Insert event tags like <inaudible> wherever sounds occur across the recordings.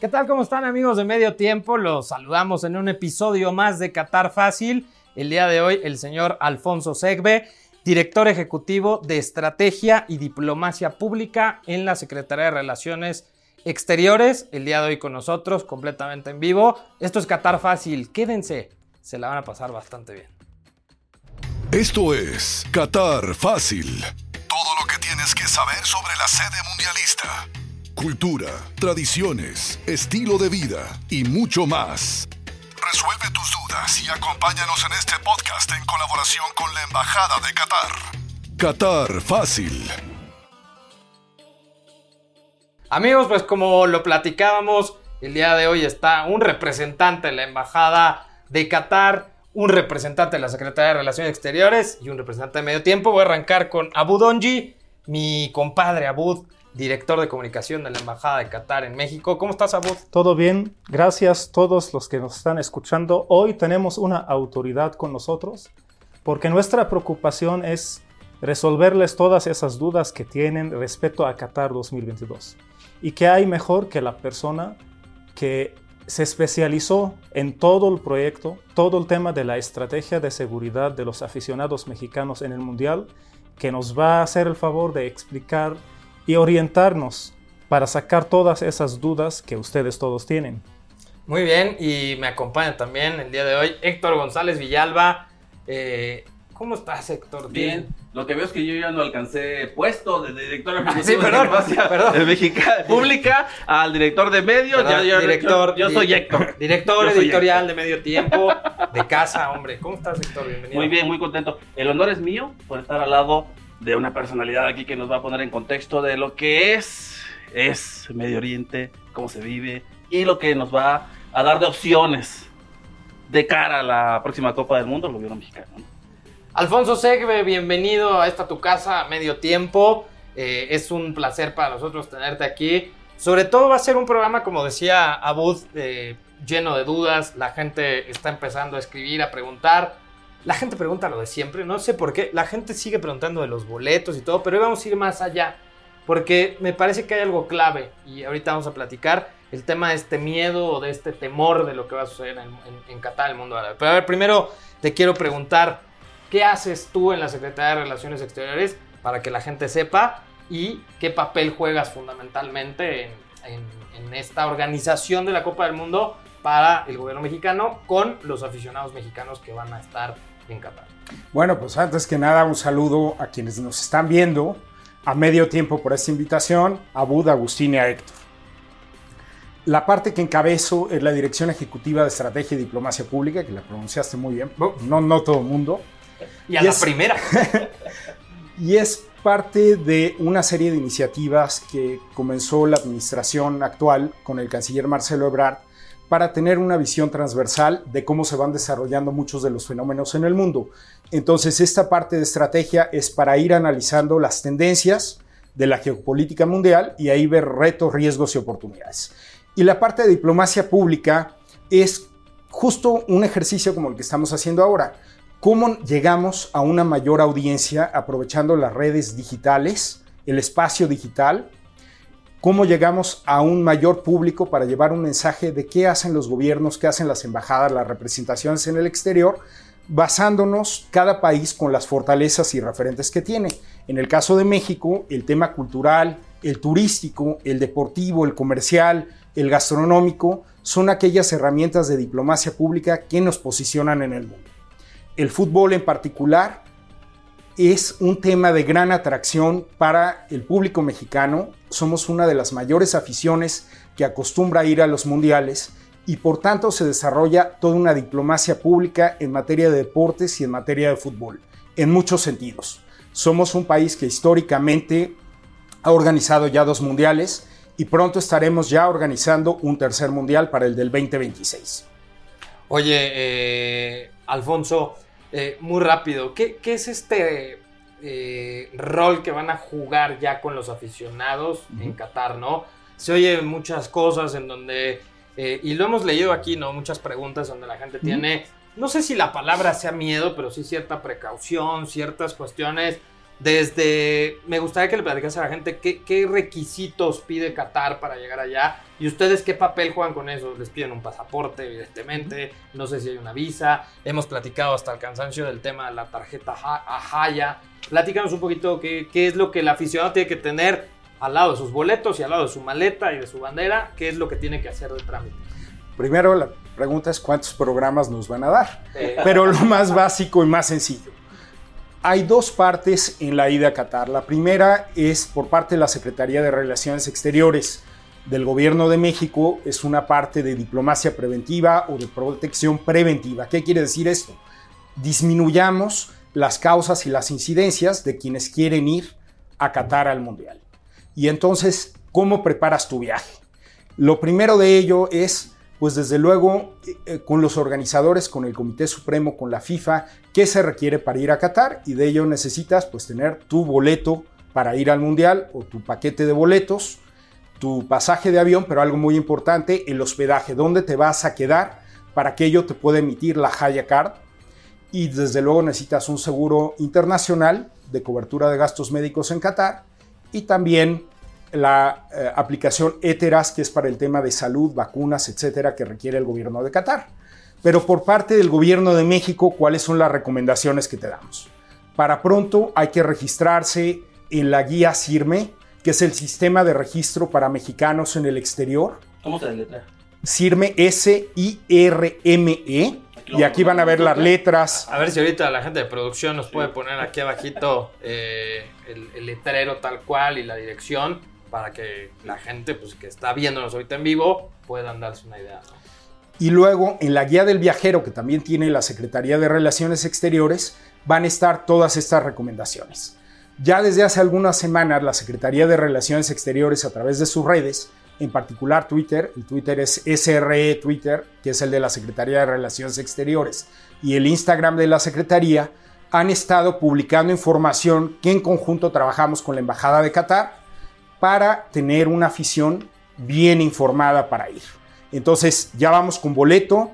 ¿Qué tal? ¿Cómo están amigos de Medio Tiempo? Los saludamos en un episodio más de Qatar Fácil. El día de hoy el señor Alfonso Segbe, director ejecutivo de Estrategia y Diplomacia Pública en la Secretaría de Relaciones Exteriores. El día de hoy con nosotros, completamente en vivo. Esto es Qatar Fácil. Quédense, se la van a pasar bastante bien. Esto es Qatar Fácil. Todo lo que tienes que saber sobre la sede mundialista cultura, tradiciones, estilo de vida y mucho más. Resuelve tus dudas y acompáñanos en este podcast en colaboración con la Embajada de Qatar. Qatar Fácil. Amigos, pues como lo platicábamos, el día de hoy está un representante de la Embajada de Qatar, un representante de la Secretaría de Relaciones Exteriores y un representante de Medio Tiempo. Voy a arrancar con Abud Onji, mi compadre Abud director de comunicación de la Embajada de Qatar en México. ¿Cómo estás, Abud? Todo bien, gracias a todos los que nos están escuchando. Hoy tenemos una autoridad con nosotros porque nuestra preocupación es resolverles todas esas dudas que tienen respecto a Qatar 2022. Y que hay mejor que la persona que se especializó en todo el proyecto, todo el tema de la estrategia de seguridad de los aficionados mexicanos en el Mundial, que nos va a hacer el favor de explicar y orientarnos para sacar todas esas dudas que ustedes todos tienen. Muy bien, y me acompaña también el día de hoy Héctor González Villalba. Eh, ¿Cómo estás, Héctor? Bien. Lo que veo es que yo ya no alcancé puesto de director ah, sí, perdón, perdón. de Mexicana Pública al director de medios. director, yo, soy Héctor. Director editorial de Medio Tiempo, de casa, hombre. ¿Cómo estás, Héctor? Bienvenido. Muy bien, muy contento. El honor es mío por estar al lado de una personalidad aquí que nos va a poner en contexto de lo que es, es Medio Oriente, cómo se vive y lo que nos va a dar de opciones de cara a la próxima Copa del Mundo, el gobierno mexicano. Alfonso Segbe, bienvenido a esta tu casa, medio tiempo. Eh, es un placer para nosotros tenerte aquí. Sobre todo va a ser un programa, como decía Abud, eh, lleno de dudas. La gente está empezando a escribir, a preguntar. La gente pregunta lo de siempre, no sé por qué. La gente sigue preguntando de los boletos y todo, pero hoy vamos a ir más allá. Porque me parece que hay algo clave y ahorita vamos a platicar el tema de este miedo o de este temor de lo que va a suceder en, en, Qatar, el mundo árabe. Pero a ver, primero te quiero preguntar, ¿qué haces tú en la Secretaría de Relaciones Exteriores para que la gente sepa y qué papel juegas fundamentalmente en, en esta organización de la Copa del Mundo para el gobierno mexicano con los aficionados mexicanos que van a estar en Qatar. Bueno, pues antes que nada un saludo a quienes nos están viendo, a medio tiempo por esta invitación, a Bud, Agustín y a Héctor. La parte que encabezo es la Dirección Ejecutiva de Estrategia y Diplomacia Pública, que la pronunciaste muy bien, no, no todo el mundo. Y a la primera. <laughs> y es parte de una serie de iniciativas que comenzó la administración actual con el canciller Marcelo Ebrard para tener una visión transversal de cómo se van desarrollando muchos de los fenómenos en el mundo. Entonces, esta parte de estrategia es para ir analizando las tendencias de la geopolítica mundial y ahí ver retos, riesgos y oportunidades. Y la parte de diplomacia pública es justo un ejercicio como el que estamos haciendo ahora. ¿Cómo llegamos a una mayor audiencia aprovechando las redes digitales, el espacio digital, cómo llegamos a un mayor público para llevar un mensaje de qué hacen los gobiernos, qué hacen las embajadas, las representaciones en el exterior, basándonos cada país con las fortalezas y referentes que tiene. En el caso de México, el tema cultural, el turístico, el deportivo, el comercial, el gastronómico, son aquellas herramientas de diplomacia pública que nos posicionan en el mundo. El fútbol en particular es un tema de gran atracción para el público mexicano. Somos una de las mayores aficiones que acostumbra a ir a los mundiales y por tanto se desarrolla toda una diplomacia pública en materia de deportes y en materia de fútbol, en muchos sentidos. Somos un país que históricamente ha organizado ya dos mundiales y pronto estaremos ya organizando un tercer mundial para el del 2026. Oye, eh, Alfonso, eh, muy rápido, ¿qué, es este eh, rol que van a jugar ya con los aficionados en Qatar, no? Se oye muchas cosas en donde, eh, y lo hemos leído aquí, ¿no? Muchas preguntas donde la gente tiene, no sé si la palabra sea miedo, pero sí cierta precaución, ciertas cuestiones. Desde, me gustaría que le platicase a la gente qué, qué, requisitos pide Qatar para llegar allá y ustedes qué papel juegan con eso. Les piden un pasaporte, evidentemente, no sé si hay una visa. Hemos platicado hasta el cansancio del tema de la tarjeta Ajaya. Platícanos un poquito qué, qué es lo que el aficionado tiene que tener al lado de sus boletos y al lado de su maleta y de su bandera, qué es lo que tiene que hacer de trámite. Primero la pregunta es cuántos programas nos van a dar, <laughs> pero lo más básico y más sencillo hay dos partes en la ida a Qatar. La primera es por parte de la Secretaría de Relaciones Exteriores del Gobierno de México, es una parte de diplomacia preventiva o de protección preventiva. ¿Qué quiere decir esto? Disminuyamos las causas y las incidencias de quienes quieren ir a Qatar al Mundial. Y entonces, ¿cómo preparas tu viaje? Lo primero de ello es pues desde luego eh, con los organizadores, con el Comité Supremo, con la FIFA, qué se requiere para ir a Qatar y de ello necesitas pues tener tu boleto para ir al Mundial o tu paquete de boletos, tu pasaje de avión, pero algo muy importante, el hospedaje, dónde te vas a quedar, para que ello te pueda emitir la Haya Card y desde luego necesitas un seguro internacional de cobertura de gastos médicos en Qatar y también la eh, aplicación ETERAS, que es para el tema de salud, vacunas, etcétera, que requiere el gobierno de Qatar. Pero por parte del gobierno de México, ¿cuáles son las recomendaciones que te damos? Para pronto hay que registrarse en la guía CIRME, que es el sistema de registro para mexicanos en el exterior. ¿Cómo se letra? CIRME, S-I-R-M-E. Y aquí van a ver las letras. A ver si ahorita la gente de producción nos puede poner aquí abajito eh, el, el, letrero tal cual y la dirección para que la gente pues, que está viéndonos ahorita en vivo puedan darse una idea. Y luego en la guía del viajero que también tiene la Secretaría de Relaciones Exteriores van a estar todas estas recomendaciones. Ya desde hace algunas semanas la Secretaría de Relaciones Exteriores a través de sus redes, en particular Twitter, el Twitter es SRE Twitter, que es el de la Secretaría de Relaciones Exteriores, y el Instagram de la Secretaría, han estado publicando información que en conjunto trabajamos con la Embajada de Qatar para tener una afición bien informada para ir. Entonces ya vamos con boleto,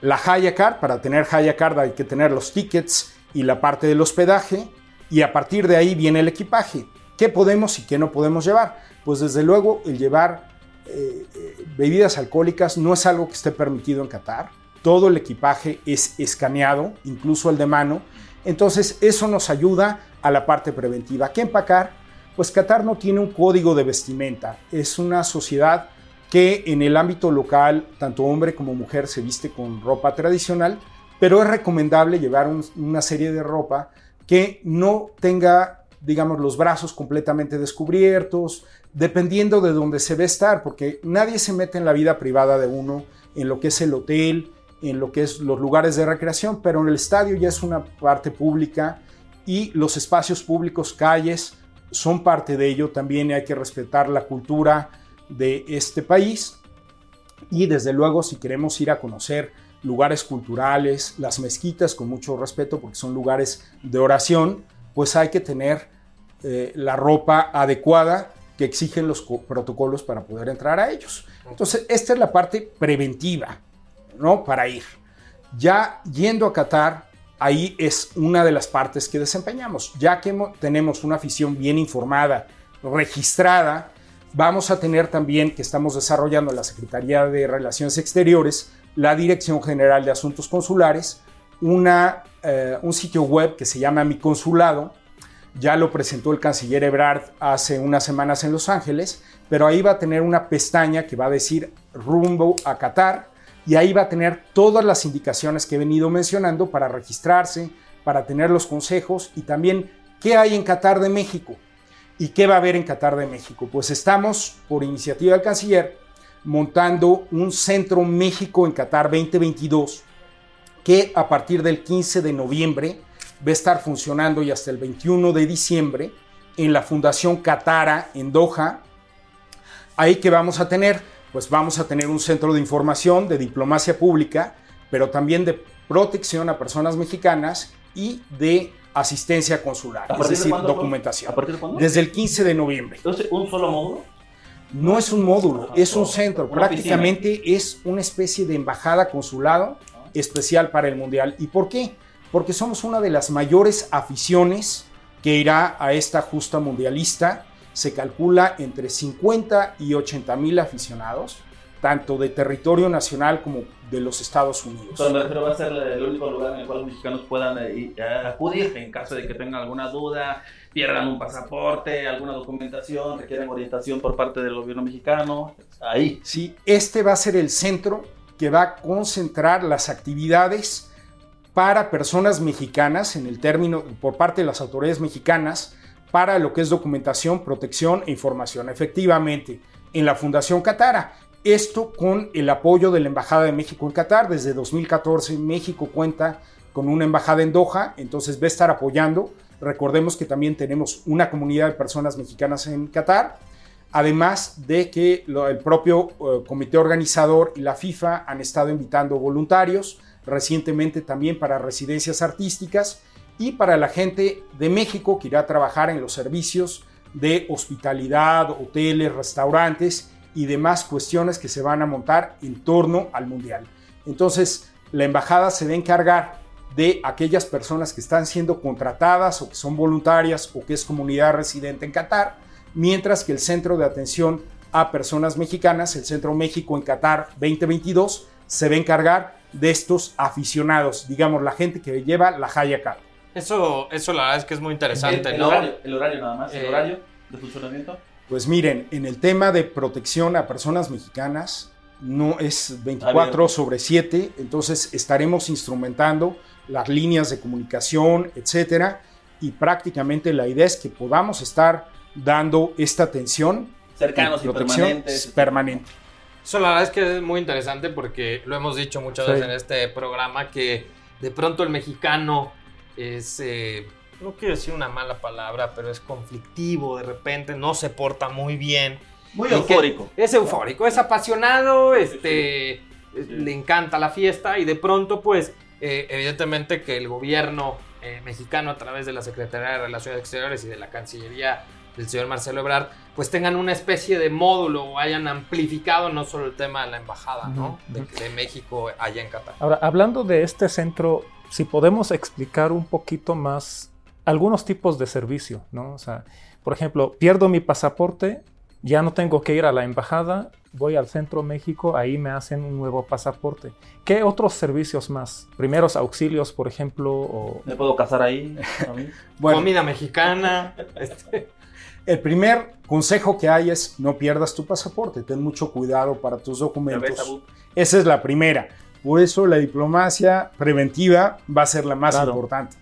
la Haya Card, para tener Haya Card hay que tener los tickets y la parte del hospedaje y a partir de ahí viene el equipaje. ¿Qué podemos y qué no podemos llevar? Pues desde luego el llevar eh, eh, bebidas alcohólicas no es algo que esté permitido en Qatar. Todo el equipaje es escaneado, incluso el de mano. Entonces eso nos ayuda a la parte preventiva. ¿Qué empacar? Pues Qatar no tiene un código de vestimenta, es una sociedad que en el ámbito local, tanto hombre como mujer se viste con ropa tradicional, pero es recomendable llevar una serie de ropa que no tenga, digamos, los brazos completamente descubiertos, dependiendo de dónde se ve estar, porque nadie se mete en la vida privada de uno, en lo que es el hotel, en lo que es los lugares de recreación, pero en el estadio ya es una parte pública y los espacios públicos, calles, son parte de ello. También hay que respetar la cultura de este país. Y desde luego, si queremos ir a conocer lugares culturales, las mezquitas, con mucho respeto, porque son lugares de oración, pues hay que tener eh, la ropa adecuada que exigen los protocolos para poder entrar a ellos. Entonces, esta es la parte preventiva, ¿no? Para ir. Ya yendo a Qatar, ahí es una de las partes que desempeñamos. Ya que tenemos una afición bien informada, registrada, vamos a tener también que estamos desarrollando la Secretaría de Relaciones Exteriores, la Dirección General de Asuntos Consulares, una, eh, un sitio web que se llama Mi Consulado. Ya lo presentó el canciller Ebrard hace unas semanas en Los Ángeles, pero ahí va a tener una pestaña que va a decir rumbo a Qatar y ahí va a tener todas las indicaciones que he venido mencionando para registrarse, para tener los consejos y también qué hay en Qatar de México y qué va a haber en Qatar de México. Pues estamos, por iniciativa del canciller, montando un Centro México en Qatar 2022 que a partir del 15 de noviembre va a estar funcionando y hasta el 21 de diciembre en la Fundación Qatara en Doha. Ahí que vamos a tener pues vamos a tener un centro de información, de diplomacia pública, pero también de protección a personas mexicanas y de asistencia consular, es decir, documentación. ¿A partir de cuándo? Desde el 15 de noviembre. Entonces, ¿un solo módulo? No es un módulo, es un centro. Prácticamente es una especie de embajada consulado especial para el Mundial. ¿Y por qué? Porque somos una de las mayores aficiones que irá a esta justa mundialista. Se calcula entre 50 y 80 mil aficionados, tanto de territorio nacional como de los Estados Unidos. Pero va a ser el único lugar en el cual los mexicanos puedan eh, acudir en caso de que tengan alguna duda, pierdan un pasaporte, alguna documentación, requieren orientación por parte del gobierno mexicano. Ahí. Sí, este va a ser el centro que va a concentrar las actividades para personas mexicanas, en el término, por parte de las autoridades mexicanas, para lo que es documentación, protección e información. Efectivamente, en la Fundación Catara. Esto con el apoyo de la Embajada de México en Qatar. Desde 2014 México cuenta con una embajada en Doha, entonces va a estar apoyando. Recordemos que también tenemos una comunidad de personas mexicanas en Qatar, además de que el propio eh, comité organizador y la FIFA han estado invitando voluntarios recientemente también para residencias artísticas y para la gente de México que irá a trabajar en los servicios de hospitalidad, hoteles, restaurantes y demás cuestiones que se van a montar en torno al Mundial. Entonces, la embajada se va a encargar de aquellas personas que están siendo contratadas o que son voluntarias o que es comunidad residente en Qatar, mientras que el Centro de Atención a Personas Mexicanas, el Centro México en Qatar 2022, se va a encargar de estos aficionados, digamos, la gente que lleva la Haya Card. Eso, eso la verdad es que es muy interesante, el, ¿no? Horario, el horario nada más, el eh, horario de funcionamiento. Pues miren, en el tema de protección a personas mexicanas, no es 24 sobre 7, entonces estaremos instrumentando las líneas de comunicación, etcétera, y prácticamente la idea es que podamos estar dando esta atención cercanos y, permanentes. Permanente. Eso la verdad es que es muy interesante porque lo hemos dicho muchas veces en este programa que de pronto el mexicano es, eh, no quiero decir una mala palabra, pero es conflictivo de repente, no se porta muy bien. Muy eufórico. Es eufórico, es apasionado, este, le encanta la fiesta y de pronto pues eh, evidentemente que el gobierno eh, mexicano a través de la Secretaría de Relaciones Exteriores y de la Cancillería del señor Marcelo Ebrard, pues tengan una especie de módulo o hayan amplificado no solo el tema de la embajada, ¿no? De, México allá en Qatar. Ahora, hablando de este centro, si podemos explicar un poquito más algunos tipos de servicio, ¿no? O sea, por ejemplo, pierdo mi pasaporte, ya no tengo que ir a la embajada, voy al Centro México, ahí me hacen un nuevo pasaporte. ¿Qué otros servicios más? Primeros auxilios, por ejemplo. O... ¿Me puedo casar ahí? <laughs> bueno, Comida mexicana. Este. El primer consejo que hay es no pierdas tu pasaporte, ten mucho cuidado para tus documentos. Esa es la primera. Por eso la diplomacia preventiva va a ser la más importante.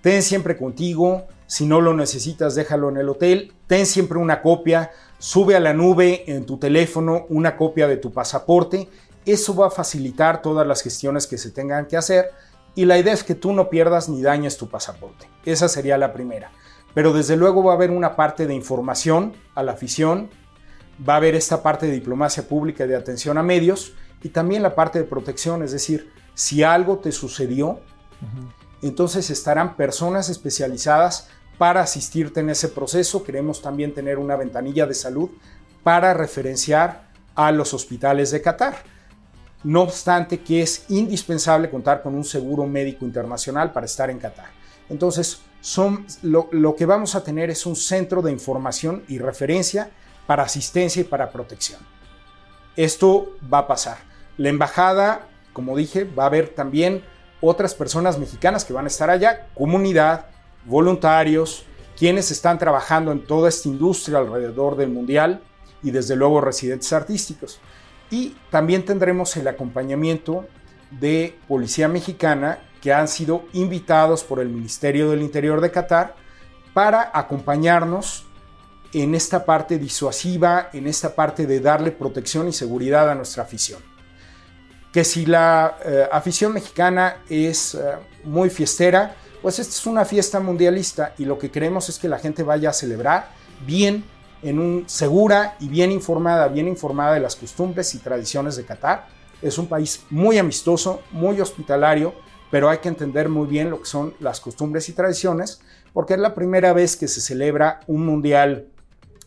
Ten siempre contigo, si no lo necesitas déjalo en el hotel, ten siempre una copia, sube a la nube en tu teléfono una copia de tu pasaporte, eso va a facilitar todas las gestiones que se tengan que hacer y la idea es que tú no pierdas ni dañes tu pasaporte. Esa sería la primera pero desde luego va a haber una parte de información a la afición, va a haber esta parte de diplomacia pública y de atención a medios y también la parte de protección, es decir, si algo te sucedió, entonces estarán personas especializadas para asistirte en ese proceso. Queremos también tener una ventanilla de salud para referenciar a los hospitales de Qatar. No obstante que es indispensable contar con un seguro médico internacional para estar en Qatar. Entonces, son, lo, que vamos a tener es un centro de información y referencia para asistencia y para protección. Esto va a pasar. La embajada, como dije, va a haber también otras personas mexicanas que van a estar allá, comunidad, voluntarios, quienes están trabajando en toda esta industria alrededor del mundial y desde luego residentes artísticos. Y también tendremos el acompañamiento de Policía Mexicana que han sido invitados por el Ministerio del Interior de Qatar para acompañarnos en esta parte disuasiva, en esta parte de darle protección y seguridad a nuestra afición. Que si la eh, afición mexicana es eh, muy fiestera, pues esta es una fiesta mundialista y lo que queremos es que la gente vaya a celebrar bien, en un segura y bien informada, bien informada de las costumbres y tradiciones de Qatar. Es un país muy amistoso, muy hospitalario, pero hay que entender muy bien lo que son las costumbres y tradiciones, porque es la primera vez que se celebra un mundial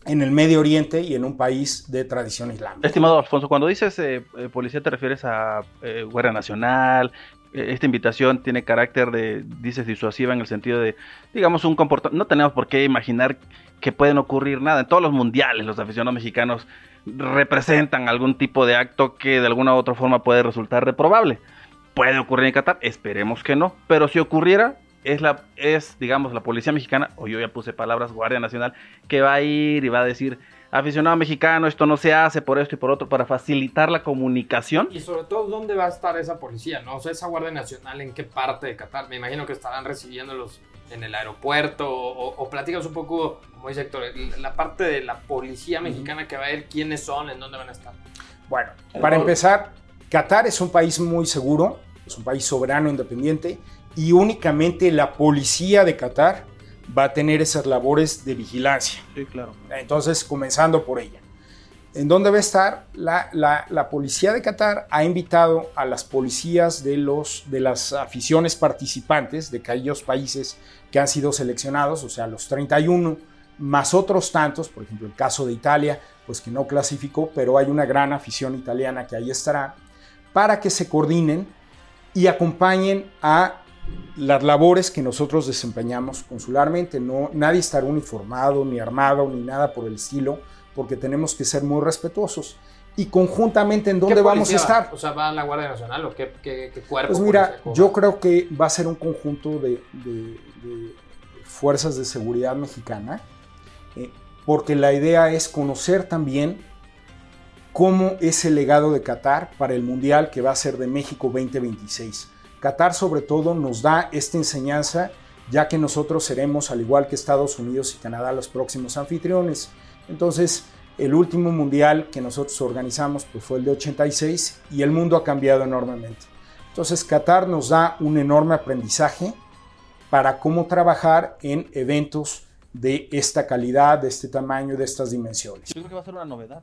en el Medio Oriente y en un país de tradición islámica. Estimado Alfonso, cuando dices eh, eh, policía te refieres a eh, Guardia Nacional, esta invitación tiene carácter de, dice, disuasiva en el sentido de, digamos, un comportamiento, no tenemos por qué imaginar que pueden ocurrir nada. En todos los mundiales los aficionados mexicanos representan algún tipo de acto que de alguna u otra forma puede resultar reprobable. Puede ocurrir en Qatar, esperemos que no, pero si ocurriera, es la es digamos la policía mexicana, o yo ya puse palabras Guardia Nacional, que va a ir y va a decir, aficionado mexicano, esto no se hace por esto y por otro para facilitar la comunicación. Y sobre todo, ¿dónde va a estar esa policía? ¿no? O sea, esa Guardia Nacional, ¿en qué parte de Qatar? Me imagino que estarán recibiéndolos en el aeropuerto o, o platicas un poco, como dice Héctor, la parte de la policía mexicana que va a ver quiénes son, en dónde van a estar. Bueno, para empezar, Qatar es un país muy seguro, es un país soberano, independiente, y únicamente la policía de Qatar va a tener esas labores de vigilancia. Sí, claro. Entonces, comenzando por ella. ¿En dónde va a estar? La, la, policía de Qatar ha invitado a las policías de, los, de las aficiones participantes de aquellos países que han sido seleccionados, o sea, los 31, más otros tantos, por ejemplo, el caso de Italia, pues que no clasificó, pero hay una gran afición italiana que ahí estará, para que se coordinen y acompañen a las labores que nosotros desempeñamos consularmente. No, nadie estará uniformado, ni armado, ni nada por el estilo, porque tenemos que ser muy respetuosos. Y conjuntamente, ¿en dónde vamos a estar? O sea, ¿va la Guardia Nacional o qué, qué, cuerpo? Pues mira, yo creo que va a ser un conjunto de, fuerzas de seguridad mexicana, eh, porque la idea es conocer también cómo es el legado de Qatar para el Mundial que va a ser de México 2026 Qatar sobre todo nos da esta enseñanza, ya que nosotros seremos, al igual que Estados Unidos y Canadá, los próximos anfitriones. Entonces, el último mundial que nosotros organizamos pues, fue el de 86 y el mundo ha cambiado enormemente. Entonces, Qatar nos da un enorme aprendizaje para cómo trabajar en eventos de esta calidad, de este tamaño, de estas dimensiones. Yo creo que va a ser una novedad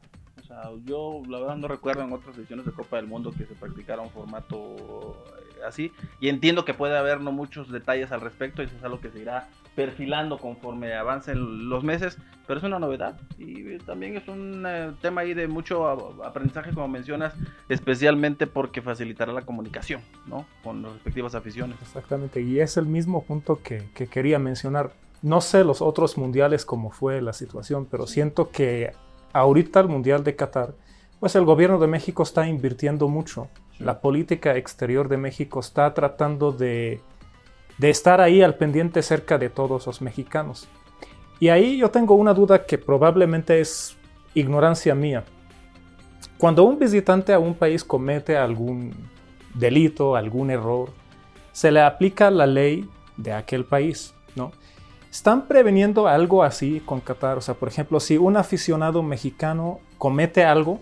yo la verdad no recuerdo en otras ediciones de Copa del Mundo que se practicara un formato así. Y entiendo que puede haber no muchos detalles al respecto y eso es algo que se irá perfilando conforme avancen los meses, pero es una novedad y también es un eh, tema ahí de mucho aprendizaje, como mencionas, especialmente porque facilitará la comunicación, ¿no? Con las respectivas aficiones. Exactamente, y es el mismo punto que, que quería mencionar. No sé los otros mundiales cómo fue la situación, pero siento que ahorita el Mundial de Qatar, pues el gobierno de México está invirtiendo mucho. La política exterior de México está tratando de, de estar ahí al pendiente cerca de todos los mexicanos. Y ahí yo tengo una duda que probablemente es ignorancia mía. Cuando un visitante a un país comete algún delito, algún error, se le aplica la ley de aquel país, ¿no? ¿Están preveniendo algo así con Qatar? O sea, por ejemplo, si un aficionado mexicano comete algo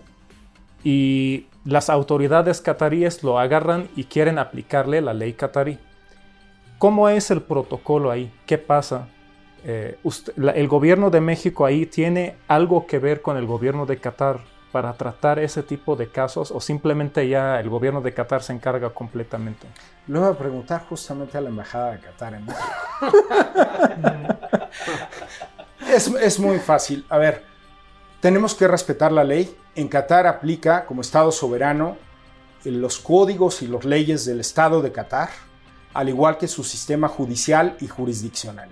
y las autoridades cataríes lo agarran y quieren aplicarle la ley catarí, ¿cómo es el protocolo ahí? ¿Qué pasa? Eh, ¿El gobierno de México ahí tiene algo que ver con el gobierno de Qatar para tratar ese tipo de casos o simplemente ya el gobierno de Qatar se encarga completamente? Lo voy a preguntar justamente a la embajada de Qatar en México. <laughs> es, es muy fácil. A ver, tenemos que respetar la ley. En Qatar aplica como Estado soberano los códigos y las leyes del Estado de Qatar, al igual que su sistema judicial y jurisdiccional.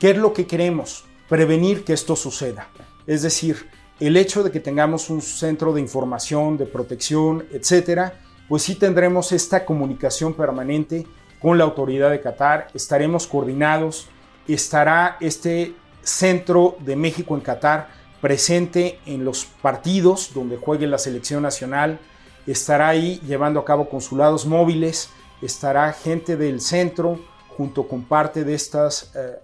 ¿Qué es lo que queremos? Prevenir que esto suceda. Es decir, el hecho de que tengamos un centro de información, de protección, etcétera, pues sí tendremos esta comunicación permanente con la autoridad de Qatar, estaremos coordinados, estará este centro de México en Qatar presente en los partidos donde juegue la selección nacional, estará ahí llevando a cabo consulados móviles, estará gente del centro junto con parte de estas eh,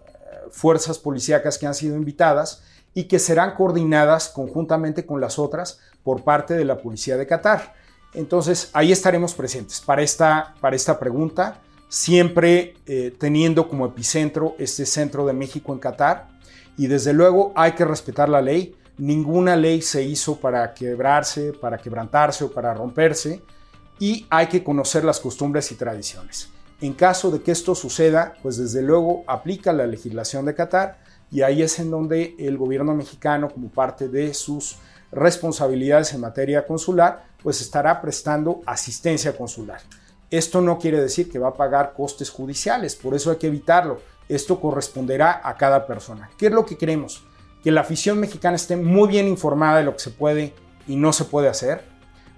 fuerzas policíacas que han sido invitadas y que serán coordinadas conjuntamente con las otras por parte de la Policía de Qatar. Entonces, ahí estaremos presentes para esta, para esta pregunta, siempre eh, teniendo como epicentro este centro de México en Qatar. Y desde luego hay que respetar la ley. Ninguna ley se hizo para quebrarse, para quebrantarse o para romperse. Y hay que conocer las costumbres y tradiciones. En caso de que esto suceda, pues desde luego aplica la legislación de Qatar y ahí es en donde el gobierno mexicano, como parte de sus responsabilidades en materia consular, pues estará prestando asistencia consular. Esto no quiere decir que va a pagar costes judiciales, por eso hay que evitarlo. Esto corresponderá a cada persona. ¿Qué es lo que queremos? Que la afición mexicana esté muy bien informada de lo que se puede y no se puede hacer.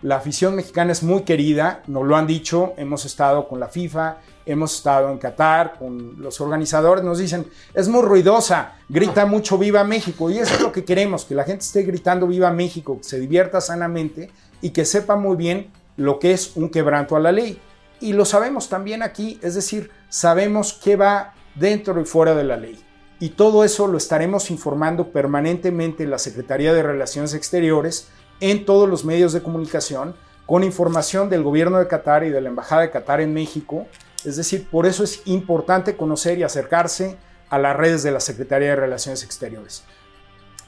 La afición mexicana es muy querida, nos lo han dicho, hemos estado con la FIFA, hemos estado en Qatar, con los organizadores, nos dicen, es muy ruidosa, grita mucho Viva México, y eso es lo que queremos, que la gente esté gritando Viva México, que se divierta sanamente y que sepa muy bien lo que es un quebranto a la ley. Y lo sabemos también aquí, es decir, sabemos qué va dentro y fuera de la ley. Y todo eso lo estaremos informando permanentemente en la Secretaría de Relaciones Exteriores, en todos los medios de comunicación, con información del gobierno de Qatar y de la Embajada de Qatar en México. Es decir, por eso es importante conocer y acercarse a las redes de la Secretaría de Relaciones Exteriores.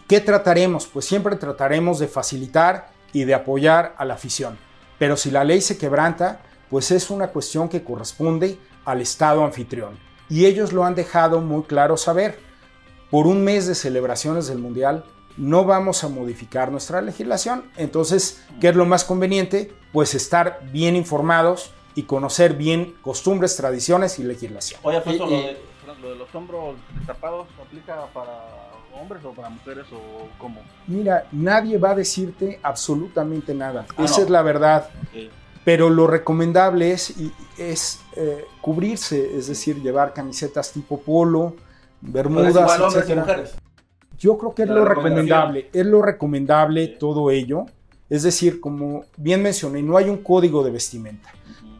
¿Qué trataremos? Pues siempre trataremos de facilitar y de apoyar a la afición. Pero si la ley se quebranta, pues es una cuestión que corresponde al Estado anfitrión. Y ellos lo han dejado muy claro saber. Por un mes de celebraciones del Mundial, no vamos a modificar nuestra legislación. Entonces, ¿qué es lo más conveniente? Pues estar bien informados y conocer bien costumbres, tradiciones y legislación. Oye, Alfonso, lo, de, lo de los hombros destapados aplica para hombres o para mujeres o cómo? Mira, nadie va a decirte absolutamente nada. Ah, Esa no. es la verdad. Ok. Pero lo recomendable es, es eh, cubrirse, es decir, llevar camisetas tipo polo, bermudas, mujeres. Yo creo que es La lo recomendable, es lo recomendable todo ello. Es decir, como bien mencioné, no hay un código de vestimenta,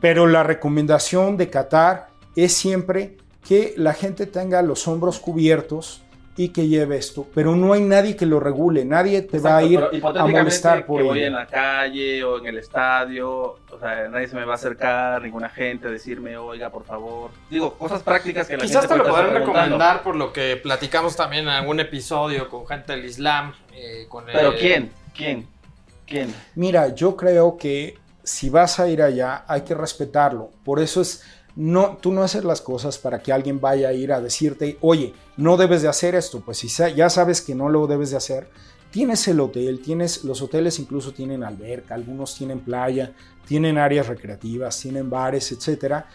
pero la recomendación de Qatar es siempre que la gente tenga los hombros cubiertos y que lleve esto, pero no hay nadie que lo regule, nadie te va a Exacto, ir a molestar por que voy ello. en la calle o en el estadio, o sea, nadie se me va a acercar, ninguna gente a decirme, oiga, por favor. Digo, cosas prácticas que la Quizás te gente lo puede estar podrán recomendar por lo que platicamos también en algún episodio con gente del Islam. eh, con el- Pero ¿quién? ¿Quién? ¿Quién? Mira, yo creo que si vas a ir allá hay que respetarlo. Por eso es no tú no haces las cosas para que alguien vaya a ir a decirte, "Oye, no debes de hacer esto." Pues si ya sabes que no lo debes de hacer, tienes el hotel, tienes los hoteles incluso tienen alberca, algunos tienen playa, tienen áreas recreativas, tienen bares, etcétera.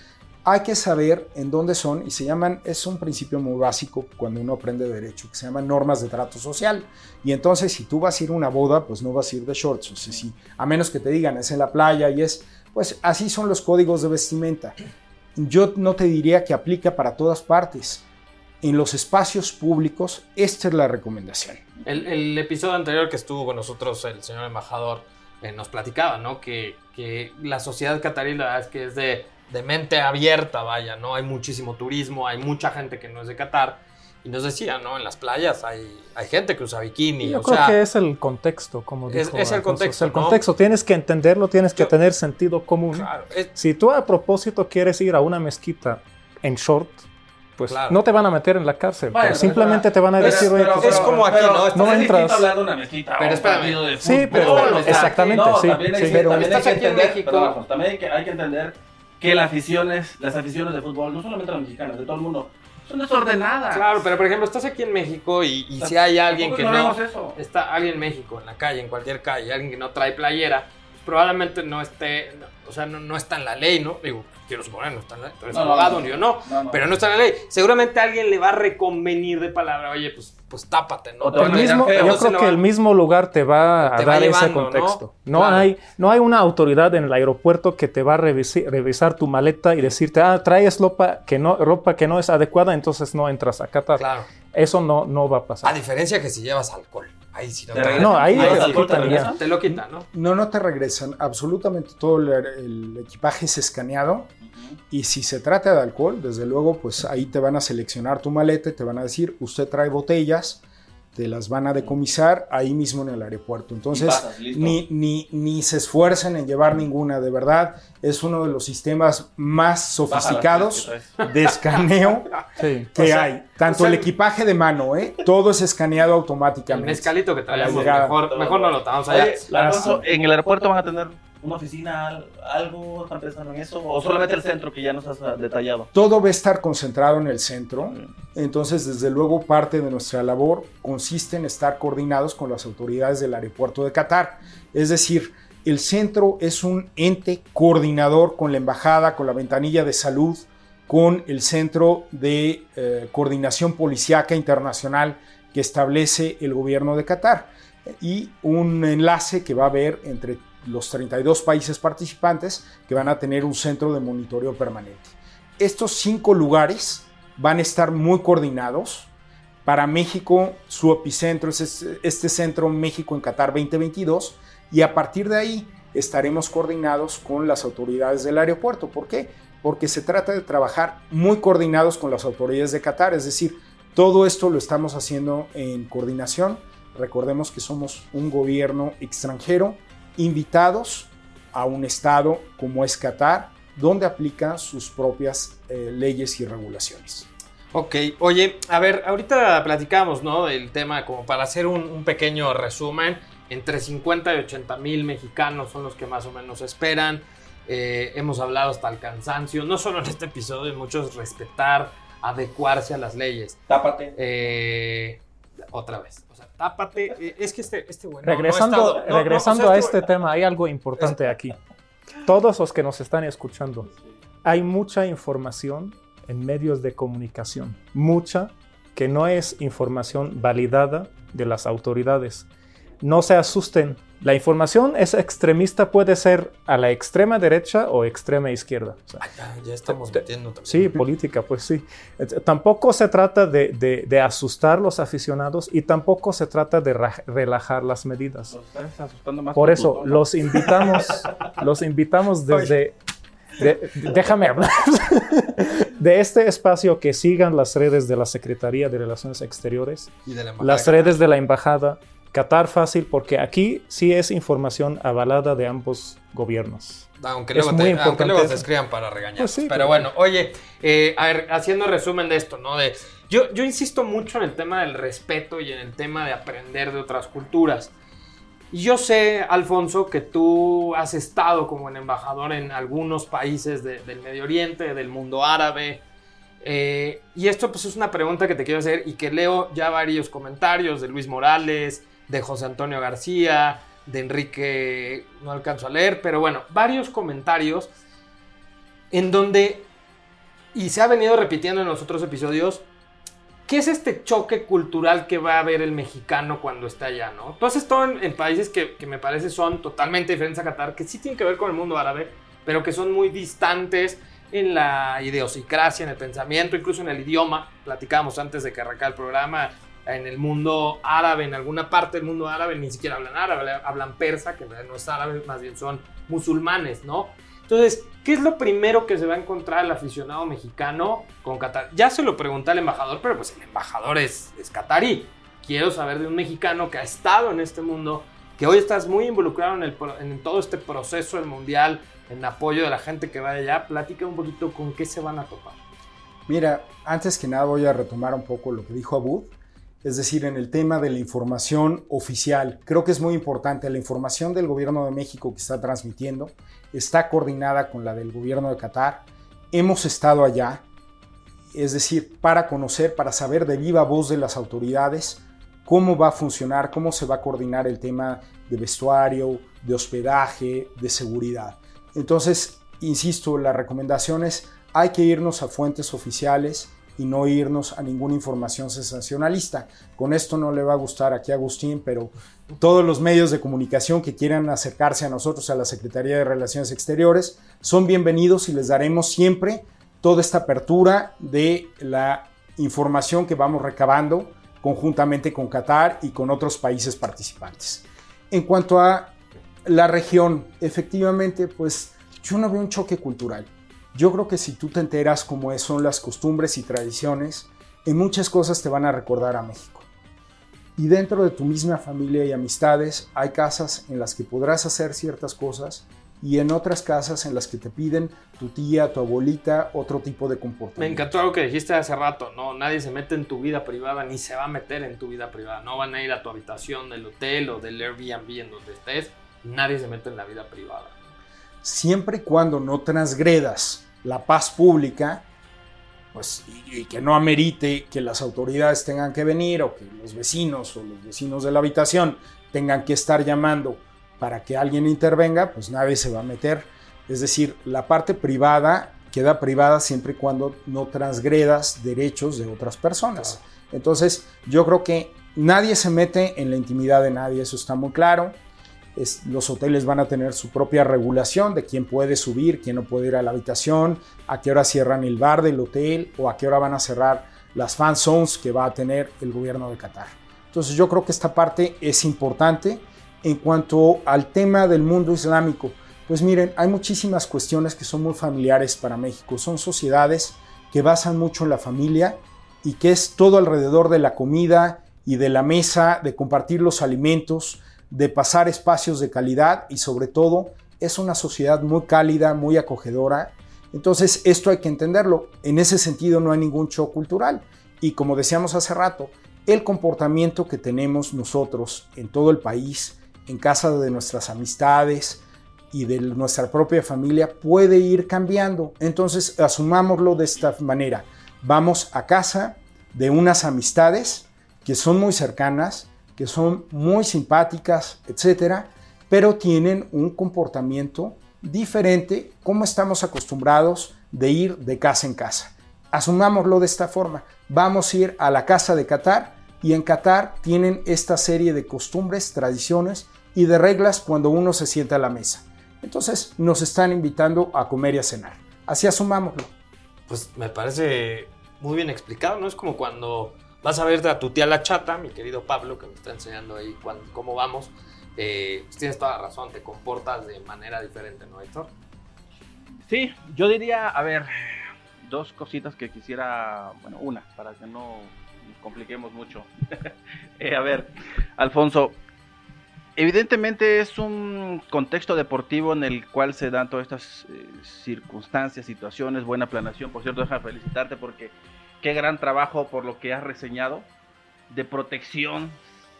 Hay que saber en dónde son y se llaman, es un principio muy básico cuando uno aprende derecho, que se llaman normas de trato social. Y entonces, si tú vas a ir a una boda, pues no vas a ir de shorts. O sea, a menos que te digan es en la playa y es, pues así son los códigos de vestimenta. Yo no te diría que aplica para todas partes. En los espacios públicos, esta es la recomendación. El, episodio anterior que estuvo con nosotros el señor embajador eh, nos platicaba, ¿no? Que, que la sociedad catarí es que es de, de mente abierta, vaya, ¿no? Hay muchísimo turismo, hay mucha gente que no es de Qatar. Y nos decía, ¿no? En las playas hay, hay gente que usa bikini. Yo o creo sea, que es el contexto, como Es- dijo es el Alfonso, contexto, el ¿no? contexto, tienes que entenderlo, tienes que Yo- tener sentido común. claro, es- Si tú a propósito quieres ir a una mezquita en short, pues Claro. no te van a meter en la cárcel. Bueno, pero simplemente pero- te van a Pero- decir, pero- pues, es como aquí, pero- ¿no? pero No es entras. hablar de una mezquita Pero espérame. partido de Sí, pero- exactamente, no, sí, También hay, sí. que- Pero también hay estás que aquí en entender, México. perdón, también hay que, hay que entender que las aficiones, las aficiones de fútbol, no solamente las mexicanas, de todo el mundo, son desordenadas. Claro, pero por ejemplo, estás aquí en México y, y si hay alguien que no. eso. Está alguien en México, en la calle, en cualquier calle, alguien que no trae playera, probablemente no esté. no, o sea, no, no está en la ley, ¿no? Digo, quiero suponer, no está en la ley. Tú eres No, abogado, no. yo no. Pero no está en la ley. Seguramente alguien le va a reconvenir de palabra, oye, pues, pues tápate, ¿no? A a el mismo, feo. yo creo que va- el mismo lugar te va a Te dar ese contexto. No, Claro. hay, no hay una autoridad en el aeropuerto que te va a revisi- revisar tu maleta y decirte, ah, traes ropa que no, ropa que no es adecuada, entonces no entras a Qatar. Claro. Eso no, no va a A pasar. diferencia que si llevas alcohol. Ahí sí no ¿Te te, regresan? No, ahí ¿Llevas te alcohol, te quitan ya. regresan? te lo quita, ¿no? No, no te regresan. Absolutamente todo el, el equipaje es escaneado. Y si se trata de alcohol, desde luego, pues ahí te van a seleccionar tu maleta y te van a decir, usted trae botellas, te las van a decomisar ahí mismo en el aeropuerto. Entonces, pasas, ni, ni, ni se esfuercen en llevar ninguna, de verdad, es uno de los sistemas más sofisticados las de escaneo <laughs> Sí. que O sea, hay. Tanto o sea, el equipaje de mano, ¿eh? todo es escaneado El automáticamente. mezcalito que traemos, mejor, mejor no lo tomamos allá. Oye, ¿en el aeropuerto van a tener una oficina, al- algo? ¿Están pensando en eso? ¿O solamente el centro que ya nos has ah, detallado? Todo va a estar concentrado en el centro. Entonces, desde luego, parte de nuestra labor consiste en estar coordinados con las autoridades del aeropuerto de Qatar. Es decir, El centro es un ente coordinador con la embajada, con la ventanilla de salud, con el Centro de eh, Coordinación Policiaca Internacional que establece el gobierno de Qatar y un enlace que va a haber entre los 32 países participantes que van a tener un centro de monitoreo permanente. Estos cinco lugares van a estar muy coordinados. Para México, su epicentro es este centro México en Qatar 2022 y a partir de ahí estaremos coordinados con las autoridades del aeropuerto. ¿Por qué? Porque se trata de trabajar muy coordinados con las autoridades de Qatar, es decir, todo esto lo estamos haciendo en coordinación. Recordemos que somos un gobierno extranjero invitados a un estado como es Qatar, donde aplica sus propias eh, leyes y regulaciones. Ok, oye, a ver, ahorita platicamos, ¿no? Del tema, como para hacer un, pequeño resumen, entre 50 y 80 mil mexicanos son los que más o menos esperan. Eh, hemos hablado hasta el cansancio, no solo en este episodio, muchos respetar, adecuarse a las leyes. Tápate. Eh, otra vez. Tápate. Es que este, este bueno. Regresando, regresando a este, este tema, hay algo importante aquí. Todos los que nos están escuchando, hay mucha información en medios de comunicación, mucha que no es información validada de las autoridades. No se asusten, la información es extremista, puede ser a la extrema derecha o extrema izquierda. ya, estamos metiendo también. Sí, política, pues sí. Tampoco se trata de, de, asustar los aficionados y tampoco se trata de relajar las medidas. Por eso, los invitamos, <laughs> los invitamos desde déjame hablar. <laughs> de este espacio que sigan las redes de la Secretaría de Relaciones Exteriores, y de las redes de la Embajada, Qatar fácil, porque aquí sí es información avalada de ambos gobiernos. Aunque luego, te, aunque escriban para regañar. Pues pero bueno, oye, eh, ver, haciendo resumen de esto, ¿no? De, yo, yo insisto mucho en el tema del respeto y en el tema de aprender de otras culturas. Y yo sé, Alfonso, que tú has estado como en embajador en algunos países del Medio Oriente, del mundo árabe. Eh, y esto pues es una pregunta que te quiero hacer y que leo ya varios comentarios de Luis Morales, de José Antonio García, de Enrique, no alcanzo a leer, pero bueno, varios comentarios en donde, y se ha venido repitiendo en los otros episodios, ¿Qué es este choque cultural que va a ver el mexicano cuando está allá, no? Tú has estado en, países que, me parece son totalmente diferentes a Qatar, que sí tienen que ver con el mundo árabe, pero que son muy distantes en la idiosincrasia, en el pensamiento, incluso en el idioma. Platicábamos antes de que arrancara el programa, en el mundo árabe, en alguna parte del mundo árabe, ni siquiera hablan árabe, hablan persa, que no es árabe, más bien son musulmanes, ¿no? Entonces, ¿qué es lo primero que se va a encontrar el aficionado mexicano con Qatar? Ya se lo pregunté al embajador, pero pues el embajador es, es qatarí. Quiero saber de un mexicano que ha estado en este mundo, que hoy estás muy involucrado en todo este proceso del mundial, en apoyo de la gente que va allá. Platica un poquito con qué se van a topar. Mira, antes que nada voy a retomar un poco lo que dijo Abud es decir, en el tema de la información oficial. Creo que es muy importante. La información del gobierno de México que está transmitiendo está coordinada con la del gobierno de Qatar. Hemos estado allá, es decir, para conocer, para saber de viva voz de las autoridades cómo va a funcionar, cómo se va a coordinar el tema de vestuario, de hospedaje, de seguridad. Entonces, insisto, la recomendación es hay que irnos a fuentes oficiales y no irnos a ninguna información sensacionalista. Con esto no le va a gustar aquí a Agustín, pero todos los medios de comunicación que quieran acercarse a nosotros, a la Secretaría de Relaciones Exteriores, son bienvenidos y les daremos siempre toda esta apertura de la información que vamos recabando conjuntamente con Qatar y con otros países participantes. En cuanto a la región, efectivamente, pues yo no veo un choque cultural. Yo creo que si tú te enteras cómo son las costumbres y tradiciones, en muchas cosas te van a recordar a México. Y dentro de tu misma familia y amistades hay casas en las que podrás hacer ciertas cosas y en otras casas en las que te piden tu tía, tu abuelita, otro tipo de comportamiento. Me encantó algo que dijiste hace rato, no, nadie se mete en tu vida privada ni se va a meter en tu vida privada, no van a ir a tu habitación del hotel o del Airbnb en donde estés, nadie se mete en la vida privada. Siempre y cuando no transgredas la paz pública, pues, y, que no amerite que las autoridades tengan que venir o que los vecinos o los vecinos de la habitación tengan que estar llamando para que alguien intervenga, pues nadie se va a meter. Es decir, la parte privada queda privada siempre y cuando no transgredas derechos de otras personas. Entonces, yo creo que nadie se mete en la intimidad de nadie, eso está muy claro. Los hoteles van a tener su propia regulación de quién puede subir, quién no puede ir a la habitación, a qué hora cierran el bar del hotel o a qué hora van a cerrar las fan zones que va a tener el gobierno de Qatar. Entonces yo creo que esta parte es importante. En cuanto al tema del mundo islámico, pues miren, hay muchísimas cuestiones que son muy familiares para México. Son sociedades que basan mucho en la familia y que es todo alrededor de la comida y de la mesa, de compartir los alimentos, de pasar espacios de calidad y sobre todo es una sociedad muy cálida, muy acogedora. Entonces esto hay que entenderlo. En ese sentido no hay ningún shock cultural. Y como decíamos hace rato, el comportamiento que tenemos nosotros en todo el país, en casa de nuestras amistades y de nuestra propia familia, puede ir cambiando. Entonces, asumámoslo de esta manera. Vamos a casa de unas amistades que son muy cercanas, que son muy simpáticas, etcétera, pero tienen un comportamiento diferente como estamos acostumbrados de ir de casa en casa. Asumámoslo de esta forma. Vamos a ir a la casa de Qatar y en Qatar tienen esta serie de costumbres, tradiciones y de reglas cuando uno se sienta a la mesa. Entonces nos están invitando a comer y a cenar. Así asumámoslo. Pues me parece muy bien explicado, ¿no? Es como cuando vas a verte a tu tía la chata, mi querido Pablo, que me está enseñando ahí cómo vamos. Eh, pues tienes toda la razón, te comportas de manera diferente, ¿no, Héctor? Sí, yo diría, a ver, dos cositas que quisiera, bueno, una, para que no nos compliquemos mucho. <laughs> Eh, a ver, Alfonso, evidentemente es un contexto deportivo en el cual se dan todas estas eh, circunstancias, situaciones, buena planeación. Por cierto, deja felicitarte porque qué gran trabajo por lo que has reseñado de protección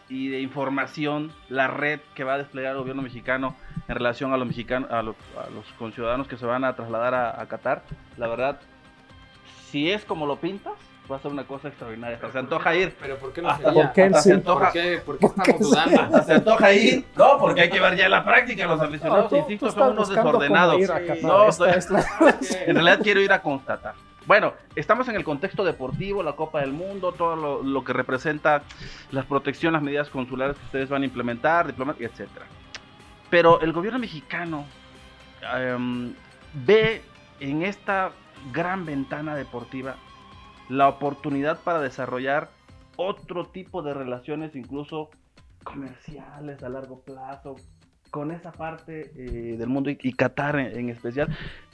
y de información, la red que va a desplegar el gobierno mexicano en relación a los mexicanos, a los, a los conciudadanos que se van a trasladar a, a Qatar. La verdad, si es como lo pintas, va a ser una cosa extraordinaria. se antoja ir. Pero ¿por qué no ¿Por qué, se antoja? ¿Por qué, ¿Por qué estamos dudando? se antoja ir. No, porque hay que ver ya la práctica. Los aficionados, no, insisto, son unos desordenados. No, <laughs> en realidad quiero ir a constatar. Bueno, estamos en el contexto deportivo, la Copa del Mundo, todo lo, que representa las protecciones, las medidas consulares que ustedes van a implementar, diplomáticas, etc. Pero el gobierno mexicano em, ve en esta gran ventana deportiva la oportunidad para desarrollar otro tipo de relaciones, incluso comerciales a largo plazo, con esa parte eh, del mundo y, Qatar en, especial,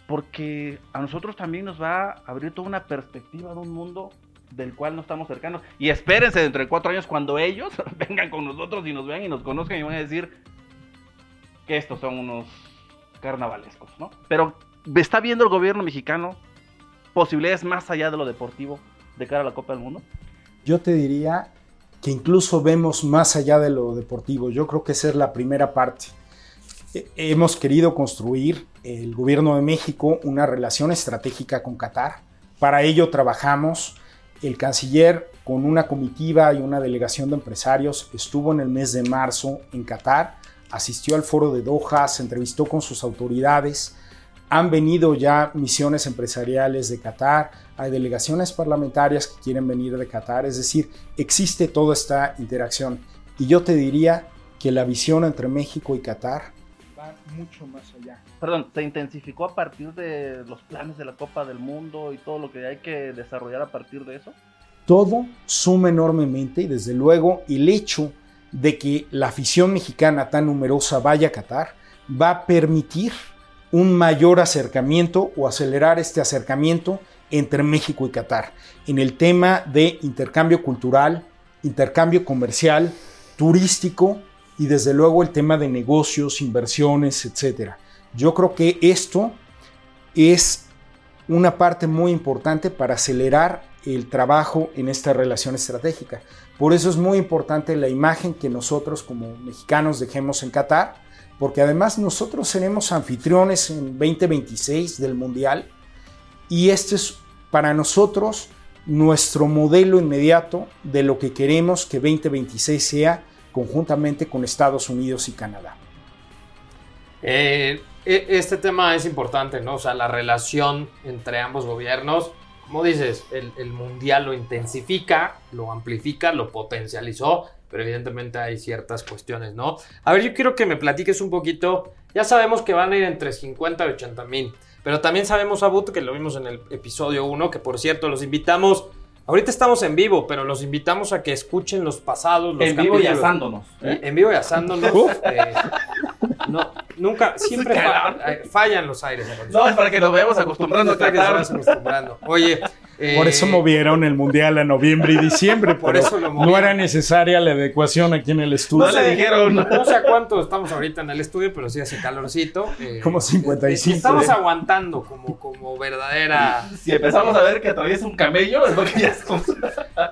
porque a nosotros también nos va a abrir toda una perspectiva de un mundo del cual no estamos cercanos. Y espérense dentro de cuatro años cuando ellos <laughs> vengan con nosotros y nos vean y nos conozcan y van a decir que estos son unos carnavalescos, ¿no? Pero está viendo el gobierno mexicano posibilidades más allá de lo deportivo de cara a la Copa del Mundo. Yo te diría que incluso vemos más allá de lo deportivo. Yo creo que esa es la primera parte hemos querido construir el gobierno de México una relación estratégica con Qatar. Para ello trabajamos. El canciller con una comitiva y una delegación de empresarios estuvo en el mes de marzo en Qatar, asistió al foro de Doha, se entrevistó con sus autoridades. Han venido ya misiones empresariales de Qatar, hay delegaciones parlamentarias que quieren venir de Qatar, es decir, existe toda esta interacción. Y yo te diría que la visión entre México y Qatar mucho más allá. Perdón, ¿se intensificó a partir de los planes de la Copa del Mundo y todo lo que hay que desarrollar a partir de eso? Todo suma enormemente y desde luego el hecho de que la afición mexicana tan numerosa vaya a Qatar va a permitir un mayor acercamiento o acelerar este acercamiento entre México y Qatar en el tema de intercambio cultural, intercambio comercial, turístico y desde luego el tema de negocios, inversiones, etcétera. Yo creo que esto es una parte muy importante para acelerar el trabajo en esta relación estratégica. Por eso es muy importante la imagen que nosotros como mexicanos dejemos en Qatar, porque además nosotros seremos anfitriones en 2026 del Mundial y este es para nosotros nuestro modelo inmediato de lo que queremos que 2026 sea conjuntamente con Estados Unidos y Canadá. Eh, e- este tema es importante, ¿no? O sea, la relación entre ambos gobiernos, como dices, el, el mundial lo intensifica, lo amplifica, lo potencializó, pero evidentemente hay ciertas cuestiones, ¿no? A ver, yo quiero que me platiques un poquito. Ya sabemos que van a ir entre 50 y 80 mil, pero también sabemos, Abut, que lo vimos en el episodio 1, que por cierto, los invitamos. Ahorita estamos en vivo, pero los invitamos a que escuchen los pasados, los En vivo y asándonos. ¿eh? En vivo y asándonos. eh, no, nunca, <laughs> siempre fa- eh, fallan los aires. No, es para que nos vayamos acostumbrando Para que tratar. vayan acostumbrando. Oye, eh, Por eso movieron el mundial a noviembre y diciembre, <laughs> Por eso lo no movieron. era necesaria la adecuación aquí en el estudio. No le dijeron. No sé a cuánto estamos ahorita en el estudio, pero sí hace calorcito. eh, Como 55, Estamos ¿eh? aguantando como, como verdadera. Si empezamos a ver que atraviesa un camello, es porque ya estamos.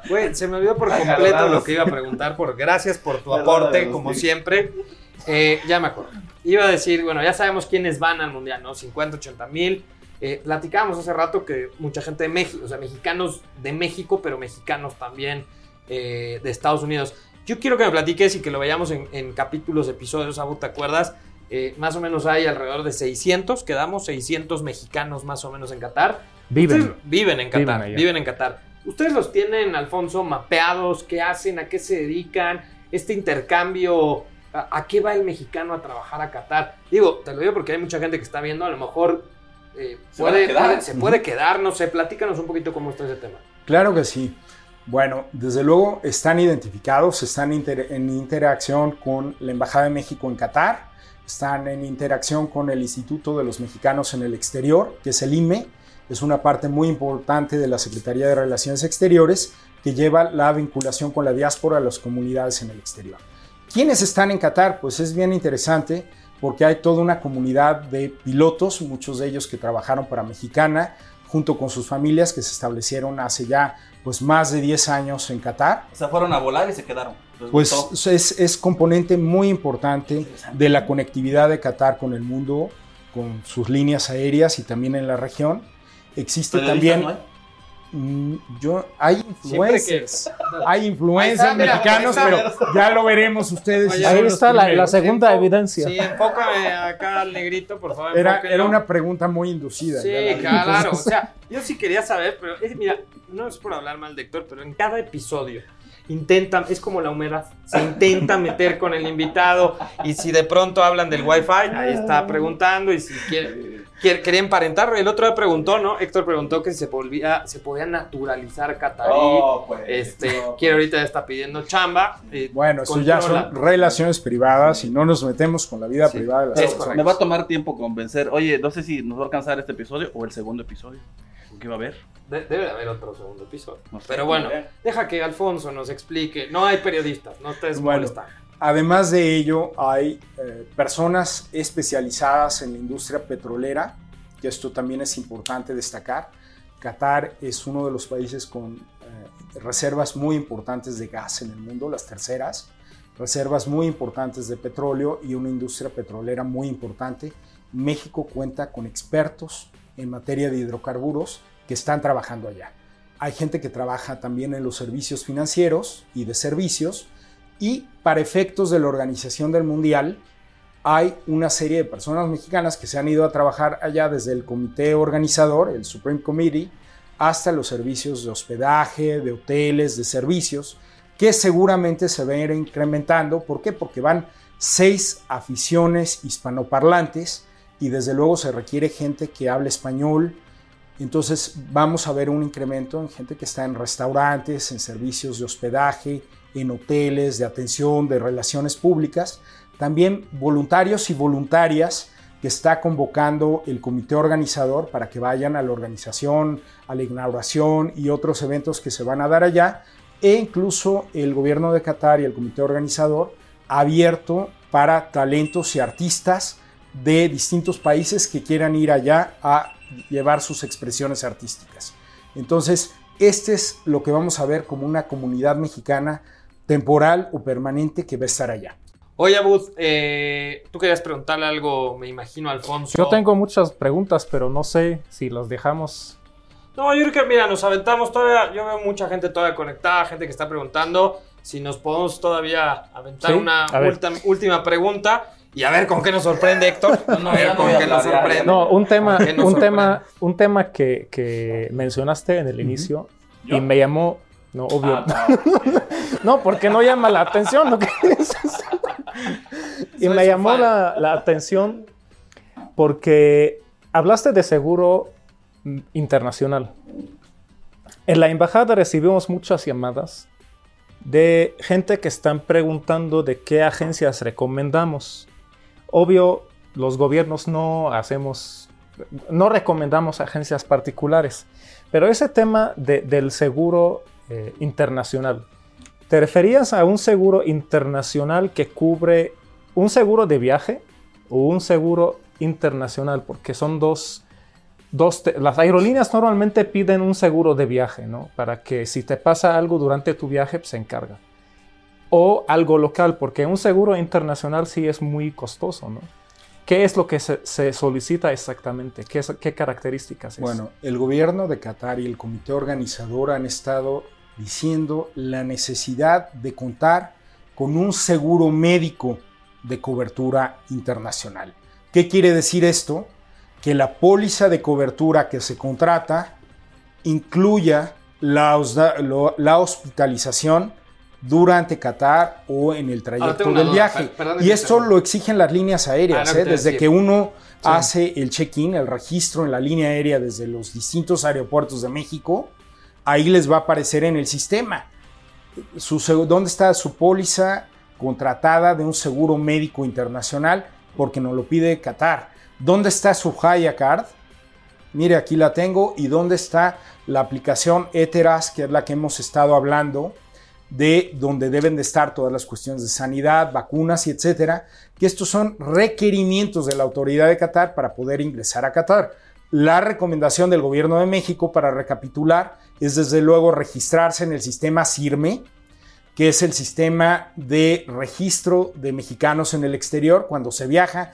Güey, se me olvidó por Agarrados. completo lo que iba a preguntar. Por, gracias por tu aporte, como sí. siempre. Eh, ya me acuerdo. Iba a decir, bueno, ya sabemos quiénes van al mundial, ¿no? 50, 80 mil. Eh, platicábamos hace rato que mucha gente de México, o sea, mexicanos de México, pero mexicanos también eh, de Estados Unidos. Yo quiero que me platiques y que lo veamos en, en capítulos, episodios, Abu, ¿te acuerdas? Eh, más o menos hay alrededor de 600, quedamos 600 mexicanos más o menos en Qatar. Viven. Viven en Qatar, viven en Qatar. ¿Ustedes los tienen, Alfonso, mapeados? ¿Qué hacen? ¿A qué se dedican? Este intercambio, ¿a, a qué va el mexicano a trabajar a Qatar? Digo, te lo digo porque hay mucha gente que está viendo, a lo mejor eh, Se puede, quedar. puede- se puede quedar, no sé, platícanos un poquito cómo está ese tema. Claro que sí. Bueno, desde luego están identificados, están inter- en interacción con la Embajada de México en Qatar, están en interacción con el Instituto de los Mexicanos en el Exterior, que es el IME, es una parte muy importante de la Secretaría de Relaciones Exteriores que lleva la vinculación con la diáspora a las comunidades en el exterior. ¿Quiénes están en Qatar? Pues es bien interesante porque hay toda una comunidad de pilotos, muchos de ellos que trabajaron para Mexicana, junto con sus familias que se establecieron hace ya pues más de 10 años en Qatar. O sea, fueron a volar y se quedaron. Pues es, es componente muy importante de la conectividad de Qatar con el mundo, con sus líneas aéreas y también en la región. Existe también, no mm, yo, hay que- influencers, hay influencers Ahí está, mira, mexicanos, pero está. ya lo veremos ustedes. Oye, Ahí está la, segunda Enfo- evidencia. Sí, enfócame acá al negrito, por favor. Era, una pregunta muy inducida. Sí, claro. O <laughs> sea, yo sí quería saber, pero es- mira, no es por hablar mal de Héctor, pero en cada episodio intentan, es como la humedad, se intenta meter con el invitado y si de pronto hablan del wifi, ahí está preguntando y si quiere- quería emparentar. El otro día preguntó, ¿no? Héctor preguntó que si se, volvía, se podía naturalizar catarí. Oh, pues, este, no, quiere ahorita ya está pidiendo chamba. eh, Bueno, eso ya son relaciones privadas y no nos metemos con la vida Sí, privada de las es personas. Me va a tomar tiempo convencer. Oye, no sé si nos va a alcanzar este episodio o el segundo episodio. ¿Qué va a haber? De- debe de haber otro segundo episodio. No sé, Pero bueno, ver. deja que Alfonso nos explique. No hay periodistas, no estés Bueno. molestando. Además de ello, hay eh, personas especializadas en la industria petrolera, que esto también es importante destacar. Qatar es uno de los países con eh, reservas muy importantes de gas en el mundo, las terceras, reservas muy importantes de petróleo y una industria petrolera muy importante. México cuenta con expertos en materia de hidrocarburos que están trabajando allá. Hay gente que trabaja también en los servicios financieros y de servicios, y para efectos de la organización del Mundial, hay una serie de personas mexicanas que se han ido a trabajar allá desde el comité organizador, el Supreme Committee, hasta los servicios de hospedaje, de hoteles, de servicios, que seguramente se van a ir incrementando. ¿Por qué? Porque van seis aficiones hispanoparlantes y desde luego se requiere gente que hable español. Entonces vamos a ver un incremento en gente que está en restaurantes, en servicios de hospedaje, en hoteles, de atención, de relaciones públicas. También voluntarios y voluntarias que está convocando el comité organizador para que vayan a la organización, a la inauguración y otros eventos que se van a dar allá. E incluso el gobierno de Qatar y el comité organizador abierto para talentos y artistas de distintos países que quieran ir allá a llevar sus expresiones artísticas. Entonces, este es lo que vamos a ver como una comunidad mexicana temporal o permanente que va a estar allá. Oye, Abud, eh, tú querías preguntarle algo, me imagino, a Alfonso. Yo tengo muchas preguntas, pero no sé si las dejamos. No, yo creo que, mira, nos aventamos todavía. Yo veo mucha gente todavía conectada, gente que está preguntando. Si nos podemos todavía aventar Sí, una última pregunta. Y a ver con qué nos sorprende Héctor. No, a ver no con qué nos sorprende. No, un tema, ¿Qué nos un sorprende? tema, un tema que, que mencionaste en el inicio ¿Yo? y me llamó, no, obvio, Ah, no. <laughs> no, porque no llama la atención. lo que dices. y Soy me llamó la, la atención porque hablaste de seguro internacional. En la embajada recibimos muchas llamadas de gente que están preguntando de qué agencias recomendamos. Obvio, los gobiernos no hacemos, no recomendamos agencias particulares, pero ese tema de- del seguro eh, internacional, ¿te referías a un seguro internacional que cubre un seguro de viaje o un seguro internacional? Porque son dos, dos las aerolíneas normalmente piden un seguro de viaje, ¿no? Para que si te pasa algo durante tu viaje, pues, se encarga. O algo local, porque un seguro internacional sí es muy costoso, ¿no? ¿Qué es lo que se, solicita exactamente? ¿Qué, qué características es? Bueno, el gobierno de Qatar y el comité organizador han estado diciendo la necesidad de contar con un seguro médico de cobertura internacional. ¿Qué quiere decir esto? Que la póliza de cobertura que se contrata incluya la, hospitalización durante Qatar o en el trayecto del duda, viaje. y esto lo exigen las líneas aéreas, Ah, ¿eh? desde que uno Sí. hace el check-in, el registro en la línea aérea desde los distintos aeropuertos de México, ahí les va a aparecer en el sistema. ¿Dónde está su póliza contratada de un seguro médico internacional? Porque nos lo pide Qatar. ¿Dónde está su Haya Card? Mire, aquí la tengo. ¿Y dónde está la aplicación Eteras, que es la que hemos estado hablando? de donde deben de estar todas las cuestiones de sanidad, vacunas y etcétera, que estos son requerimientos de la autoridad de Qatar para poder ingresar a Qatar. La recomendación del gobierno de México para recapitular es desde luego registrarse en el sistema CIRME, que es el sistema de registro de mexicanos en el exterior cuando se viaja,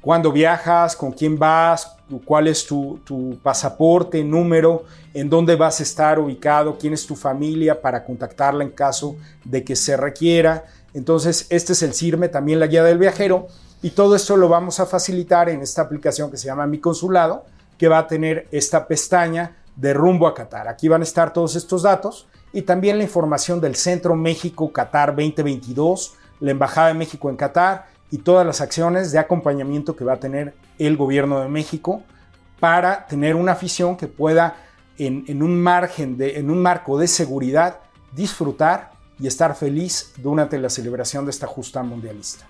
cuándo viajas, con quién vas, cuál es tu, tu pasaporte, número, en dónde vas a estar ubicado, quién es tu familia para contactarla en caso de que se requiera. Entonces, este es el CIRME, también la guía del viajero, y todo esto lo vamos a facilitar en esta aplicación que se llama Mi Consulado, que va a tener esta pestaña de rumbo a Qatar. Aquí van a estar todos estos datos y también la información del Centro México Qatar 2022, la Embajada de México en Qatar y todas las acciones de acompañamiento que va a tener el gobierno de México para tener una afición que pueda en, un margen de, en un marco de seguridad disfrutar y estar feliz durante la celebración de esta justa mundialista.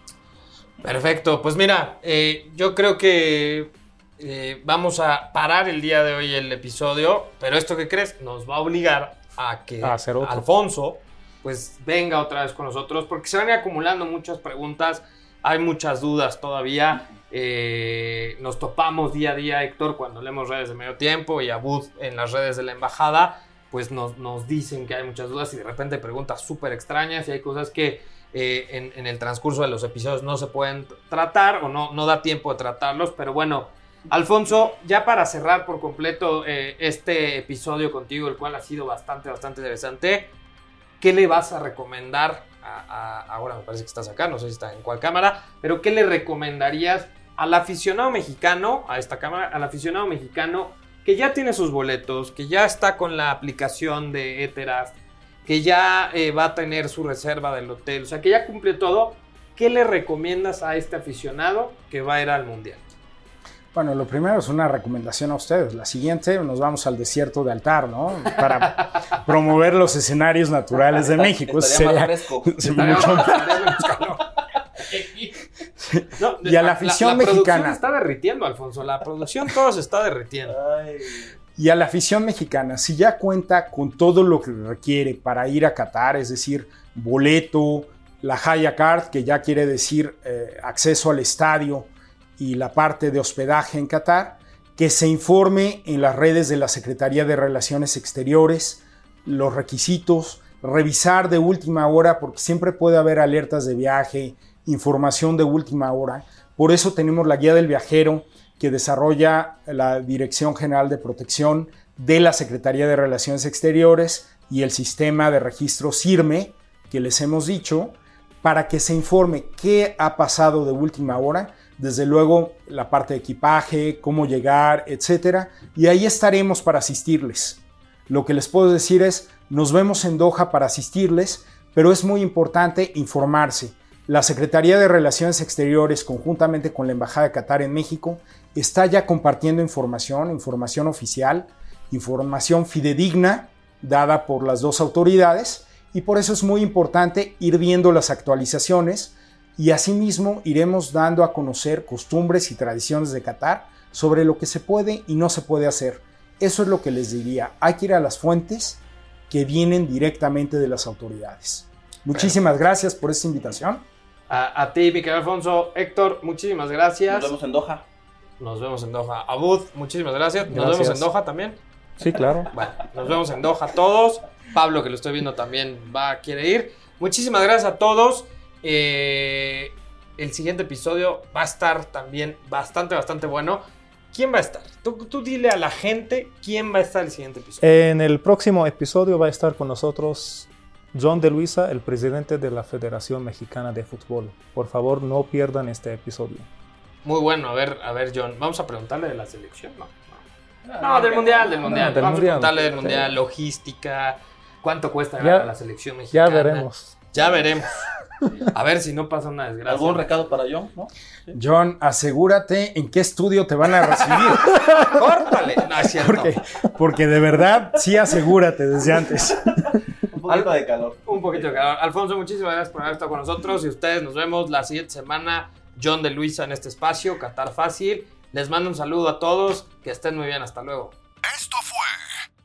Perfecto, pues mira, eh, yo creo que eh, vamos a parar el día de hoy el episodio, pero esto que crees nos va a obligar a que A hacer otro. Alfonso pues venga otra vez con nosotros porque se van acumulando muchas preguntas, hay muchas dudas todavía. eh, nos topamos día a día, Héctor, cuando leemos redes de medio tiempo y a Booth en las redes de la embajada, pues nos, nos dicen que hay muchas dudas y de repente preguntas súper extrañas y hay cosas que eh, en, en el transcurso de los episodios no se pueden tratar o no, no da tiempo de tratarlos, pero bueno, Alfonso, ya para cerrar por completo eh, este episodio contigo, el cual ha sido bastante, bastante interesante, ¿qué le vas a recomendar ahora me parece que estás acá, no sé si está en cuál cámara, pero qué le recomendarías al aficionado mexicano, a esta cámara, al aficionado mexicano que ya tiene sus boletos, que ya está con la aplicación de Eteras, que ya eh, va a tener su reserva del hotel, o sea, que ya cumple todo, ¿qué le recomiendas a este aficionado que va a ir al Mundial? Bueno, lo primero es una recomendación a ustedes. La siguiente, nos vamos al desierto de Altar, ¿no? Para <laughs> promover los escenarios naturales de México. Más sería- fresco. <laughs> sería mucho- No, Y a la afición producción mexicana. se está derritiendo, Alfonso. La producción todo se está derritiendo. Y a la afición mexicana, si ya cuenta con todo lo que requiere para ir a Qatar, es decir, boleto, la Haya Card, que ya quiere decir eh, acceso al estadio y la parte de hospedaje en Qatar, que se informe en las redes de la Secretaría de Relaciones Exteriores, los requisitos, revisar de última hora, porque siempre puede haber alertas de viaje, información de última hora. Por eso tenemos la guía del viajero que desarrolla la Dirección General de Protección de la Secretaría de Relaciones Exteriores y el sistema de registro CIRME que les hemos dicho para que se informe qué ha pasado de última hora, desde luego la parte de equipaje, cómo llegar, etcétera, y ahí estaremos para asistirles. Lo que les puedo decir es, nos vemos en Doha para asistirles, pero es muy importante informarse. La Secretaría de Relaciones Exteriores, conjuntamente con la Embajada de Qatar en México, está ya compartiendo información, información oficial, información fidedigna dada por las dos autoridades y por eso es muy importante ir viendo las actualizaciones y asimismo iremos dando a conocer costumbres y tradiciones de Qatar sobre lo que se puede y no se puede hacer. Eso es lo que les diría. Hay que ir a las fuentes que vienen directamente de las autoridades. Muchísimas gracias por esta invitación. A, a ti, Miguel Alfonso. Héctor, muchísimas gracias. Nos vemos en Doha. Nos vemos en Doha. Abud, muchísimas gracias. Nos Gracias. vemos en Doha también. Sí, claro. Bueno, nos vemos en Doha todos. Pablo, que lo estoy viendo también, va, quiere ir. Muchísimas gracias a todos. Eh, el siguiente episodio va a estar también bastante, bastante bueno. ¿Quién va a estar? Tú, tú dile a la gente quién va a estar el siguiente episodio. En el próximo episodio va a estar con nosotros John de Luisa, el presidente de la Federación Mexicana de Fútbol. Por favor, no pierdan este episodio. Muy bueno, a ver, a ver, John. Vamos a preguntarle de la selección, ¿no? No, No, del mundial, del mundial. del Vamos mundial. a preguntarle del mundial, logística, cuánto cuesta Ya- ganar a la selección Ya mexicana. veremos. Ya veremos. <laughs> A ver si no pasa una desgracia. ¿Algún recado para John? ¿No? John, asegúrate en qué estudio te van a recibir. <laughs> Córtale. No, es cierto. Porque, porque de verdad, sí asegúrate desde antes. Un poquito de calor. Un poquito de calor. Alfonso, muchísimas gracias por haber estado con nosotros. Y ustedes nos vemos la siguiente semana. John de Luisa en este espacio, Qatar Fácil. Les mando un saludo a todos. Que estén muy bien. Hasta luego. Esto fue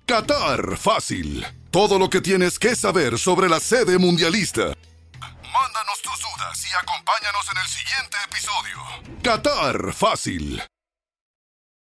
Qatar Fácil. Todo lo que tienes que saber sobre la sede mundialista. Mándanos tus dudas y acompáñanos en el siguiente episodio. Qatar Fácil.